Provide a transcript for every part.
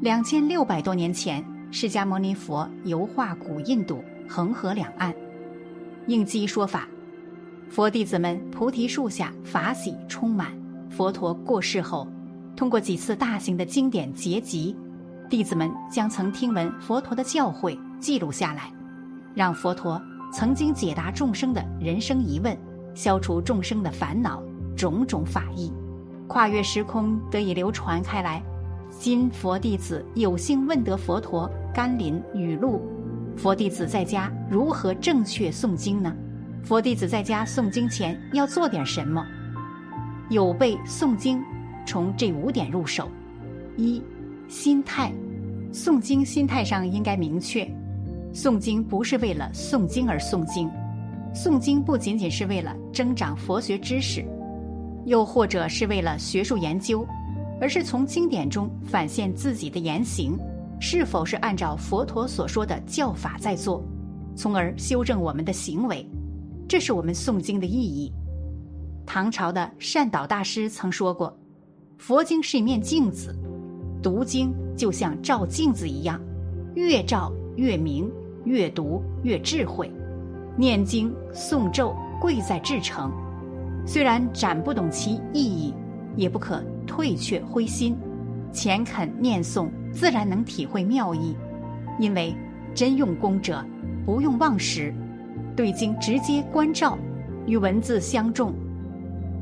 两千六百多年前，释迦牟尼佛游化古印度、恒河两岸，应机说法，佛弟子们菩提树下法喜充满。佛陀过世后，通过几次大型的经典结集，弟子们将曾听闻佛陀的教诲记录下来，让佛陀曾经解答众生的人生疑问，消除众生的烦恼，种种法义，跨越时空得以流传开来。今佛弟子有幸问得佛陀甘霖雨露，佛弟子在家如何正确诵经呢？佛弟子在家诵经前要做点什么？有备诵经，从这五点入手：一、心态，诵经心态上应该明确，诵经不是为了诵经而诵经，诵经不仅仅是为了增长佛学知识，又或者是为了学术研究。而是从经典中反现自己的言行，是否是按照佛陀所说的教法在做，从而修正我们的行为，这是我们诵经的意义。唐朝的善导大师曾说过：“佛经是一面镜子，读经就像照镜子一样，越照越明，越读越智慧。念经诵咒贵在至诚，虽然展不懂其意义，也不可。”退却灰心，虔恳念诵，自然能体会妙意。因为真用功者不用忘时，对经直接关照，与文字相重。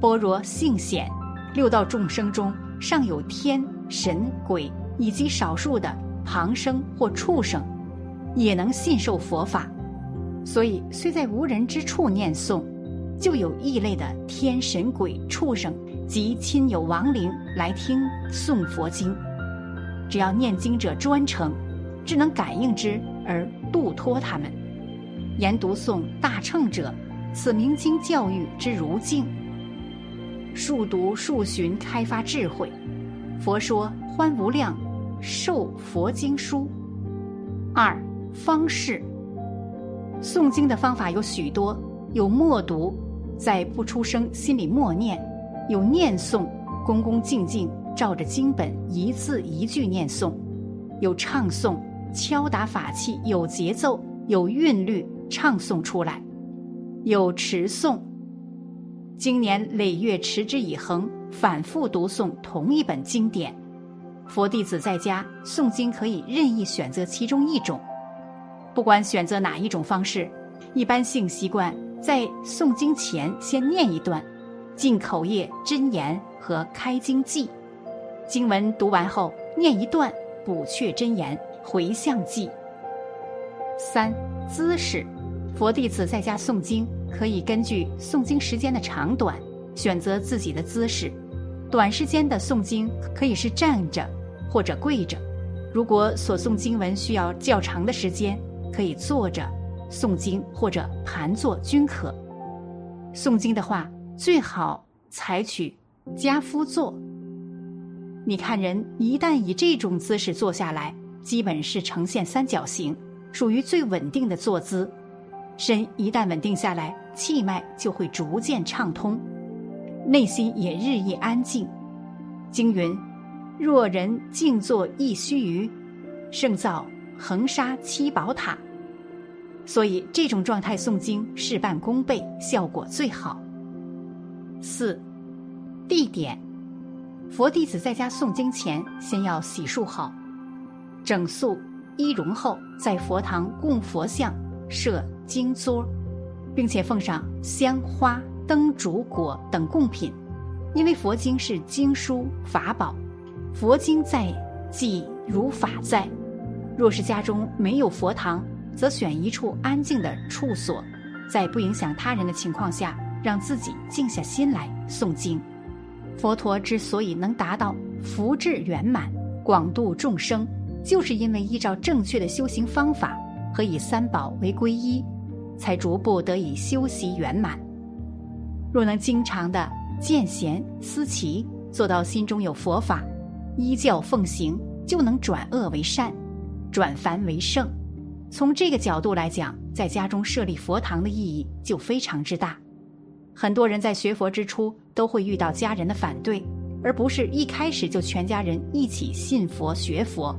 般若性显，六道众生中尚有天神鬼以及少数的旁生或畜生，也能信受佛法。所以虽在无人之处念诵，就有异类的天神鬼畜生。及亲友亡灵来听诵佛经，只要念经者专诚，只能感应之而度脱他们。研读诵大乘者，此明经教育之如镜。数读数寻开发智慧。佛说欢无量，受佛经书。二方式，诵经的方法有许多，有默读，在不出声心里默念。有念诵，恭恭敬敬照着经本一字一句念诵；有唱诵，敲打法器有节奏、有韵律唱诵出来；有持诵，经年累月持之以恒，反复读诵同一本经典。佛弟子在家诵经可以任意选择其中一种，不管选择哪一种方式，一般性习惯在诵经前先念一段。进口业真言和开经记，经文读完后念一段补阙真言回向记。三姿势，佛弟子在家诵经可以根据诵经时间的长短选择自己的姿势。短时间的诵经可以是站着或者跪着，如果所诵经文需要较长的时间，可以坐着诵经或者盘坐均可。诵经的话。最好采取家夫坐。你看，人一旦以这种姿势坐下来，基本是呈现三角形，属于最稳定的坐姿。身一旦稳定下来，气脉就会逐渐畅通，内心也日益安静。经云：“若人静坐一须臾，胜造恒沙七宝塔。”所以，这种状态诵经事半功倍，效果最好。四，地点，佛弟子在家诵经前，先要洗漱好，整肃衣容后，在佛堂供佛像，设经桌，并且奉上香花灯烛果等贡品，因为佛经是经书法宝，佛经在即如法在。若是家中没有佛堂，则选一处安静的处所，在不影响他人的情况下。让自己静下心来诵经。佛陀之所以能达到福智圆满、广度众生，就是因为依照正确的修行方法和以三宝为皈依，才逐步得以修习圆满。若能经常的见贤思齐，做到心中有佛法，依教奉行，就能转恶为善，转凡为圣。从这个角度来讲，在家中设立佛堂的意义就非常之大。很多人在学佛之初都会遇到家人的反对，而不是一开始就全家人一起信佛学佛。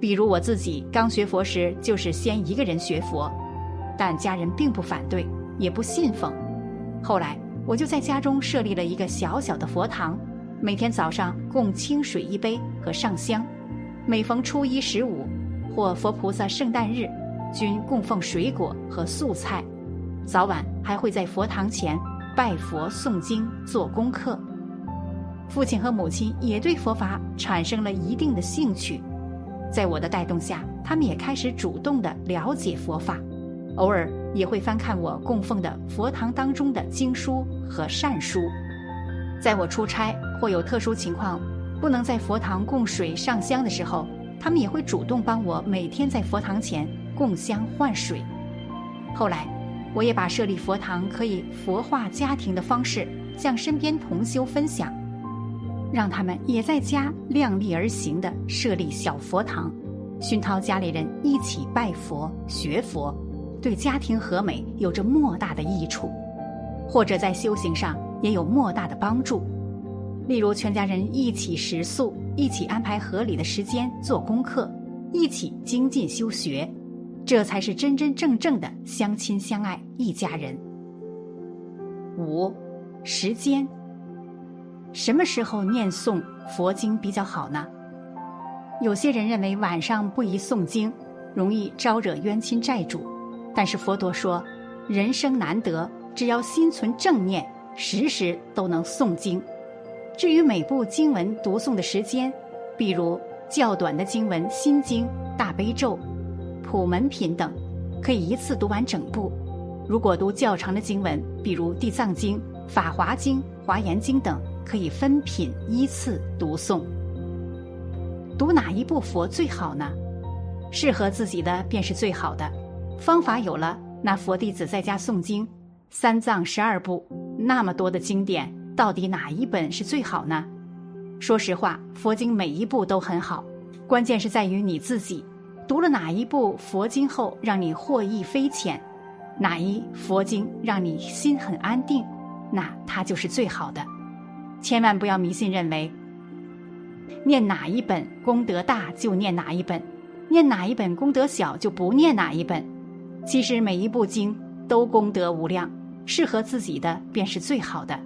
比如我自己刚学佛时，就是先一个人学佛，但家人并不反对，也不信奉。后来我就在家中设立了一个小小的佛堂，每天早上供清水一杯和上香，每逢初一、十五或佛菩萨圣诞日，均供奉水果和素菜。早晚还会在佛堂前拜佛、诵经、做功课。父亲和母亲也对佛法产生了一定的兴趣，在我的带动下，他们也开始主动的了解佛法，偶尔也会翻看我供奉的佛堂当中的经书和善书。在我出差或有特殊情况不能在佛堂供水上香的时候，他们也会主动帮我每天在佛堂前供香换水。后来，我也把设立佛堂可以佛化家庭的方式向身边同修分享。让他们也在家量力而行的设立小佛堂，熏陶家里人一起拜佛学佛，对家庭和美有着莫大的益处，或者在修行上也有莫大的帮助。例如，全家人一起食素，一起安排合理的时间做功课，一起精进修学，这才是真真正正的相亲相爱一家人。五，时间。什么时候念诵佛经比较好呢？有些人认为晚上不宜诵经，容易招惹冤亲债主。但是佛陀说，人生难得，只要心存正念，时时都能诵经。至于每部经文读诵的时间，比如较短的经文《心经》《大悲咒》《普门品》等，可以一次读完整部；如果读较长的经文，比如《地藏经》《法华经》《华严经》等。可以分品依次读诵，读哪一部佛最好呢？适合自己的便是最好的。方法有了，那佛弟子在家诵经，三藏十二部那么多的经典，到底哪一本是最好呢？说实话，佛经每一部都很好，关键是在于你自己读了哪一部佛经后让你获益匪浅，哪一佛经让你心很安定，那它就是最好的。千万不要迷信，认为念哪一本功德大就念哪一本，念哪一本功德小就不念哪一本。其实每一部经都功德无量，适合自己的便是最好的。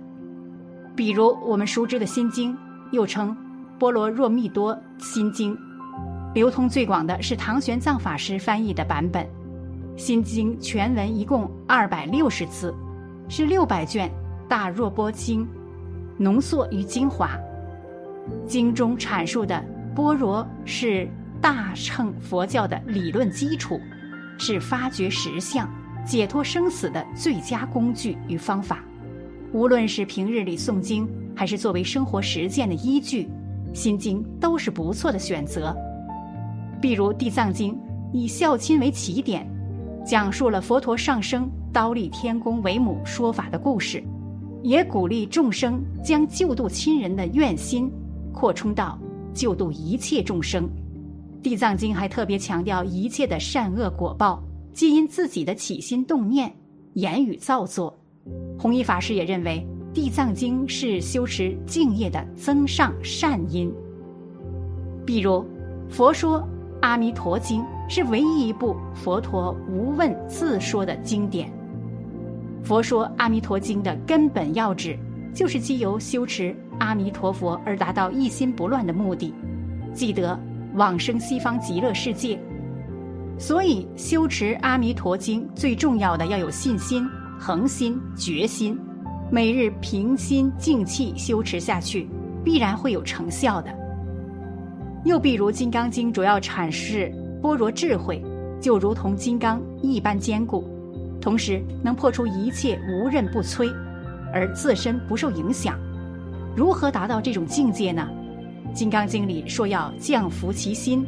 比如我们熟知的《心经》，又称《波罗若蜜多心经》，流通最广的是唐玄奘法师翻译的版本。《心经》全文一共二百六十字，是六百卷大若波经。浓缩与精华，经中阐述的般若是大乘佛教的理论基础，是发掘实相、解脱生死的最佳工具与方法。无论是平日里诵经，还是作为生活实践的依据，《心经》都是不错的选择。比如《地藏经》以孝亲为起点，讲述了佛陀上升刀立天宫为母说法的故事。也鼓励众生将救度亲人的愿心扩充到救度一切众生。地藏经还特别强调一切的善恶果报皆因自己的起心动念、言语造作。弘一法师也认为，地藏经是修持敬业的增上善因。比如，佛说《阿弥陀经》是唯一一部佛陀无问自说的经典。佛说《阿弥陀经》的根本要旨，就是基由修持阿弥陀佛而达到一心不乱的目的，即得往生西方极乐世界。所以修持《阿弥陀经》最重要的要有信心、恒心、决心，每日平心静气修持下去，必然会有成效的。又比如《金刚经》主要阐释般若智慧，就如同金刚一般坚固。同时能破除一切无刃不摧，而自身不受影响。如何达到这种境界呢？《金刚经》里说要降伏其心，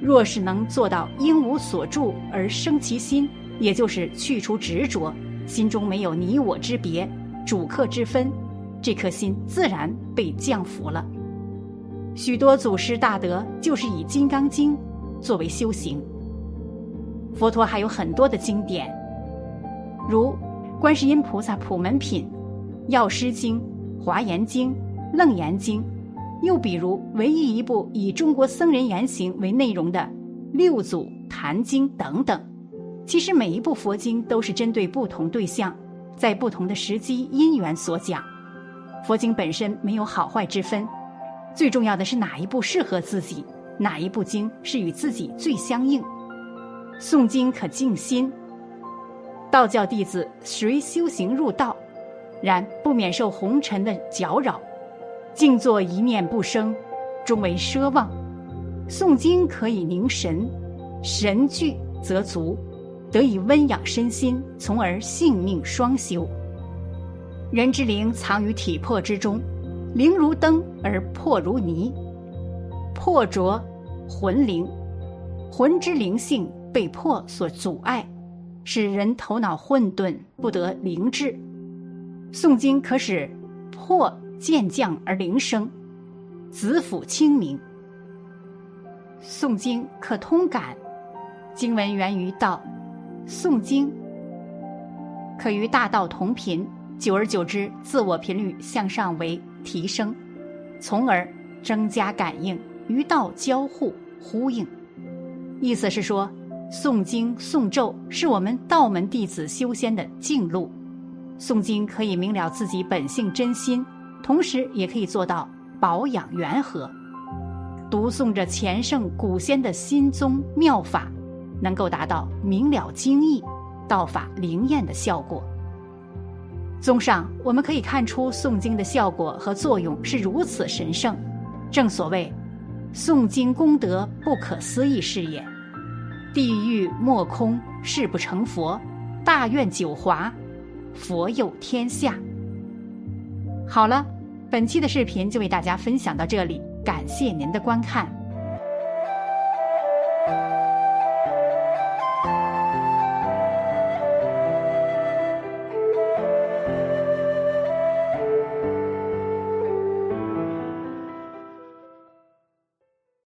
若是能做到因无所住而生其心，也就是去除执着，心中没有你我之别、主客之分，这颗心自然被降服了。许多祖师大德就是以《金刚经》作为修行。佛陀还有很多的经典。如观世音菩萨普门品、药师经、华严经、楞严经、又比如，唯一一部以中国僧人言行为内容的《六祖坛经》等等。其实每一部佛经都是针对不同对象，在不同的时机因缘所讲。佛经本身没有好坏之分，最重要的是哪一部适合自己，哪一部经是与自己最相应。诵经可静心。道教弟子随修行入道，然不免受红尘的搅扰，静坐一念不生，终为奢望。诵经可以凝神，神聚则足。得以温养身心，从而性命双修。人之灵藏于体魄之中，灵如灯而魄如泥，魄着魂灵，魂之灵性被魄所阻碍，使人头脑混沌，不得灵智。诵经可使魄渐降而灵生，子府清明。诵经可通感，经文源于道。诵经可与大道同频，久而久之，自我频率向上为提升，从而增加感应，与道交互呼应。意思是说，诵经诵咒是我们道门弟子修仙的径路。诵经可以明了自己本性真心，同时也可以做到保养元和。读诵着前圣古仙的心宗妙法。能够达到明了经义、道法灵验的效果。综上，我们可以看出诵经的效果和作用是如此神圣。正所谓，诵经功德不可思议是也。地狱莫空，誓不成佛；大愿九华，佛佑天下。好了，本期的视频就为大家分享到这里，感谢您的观看。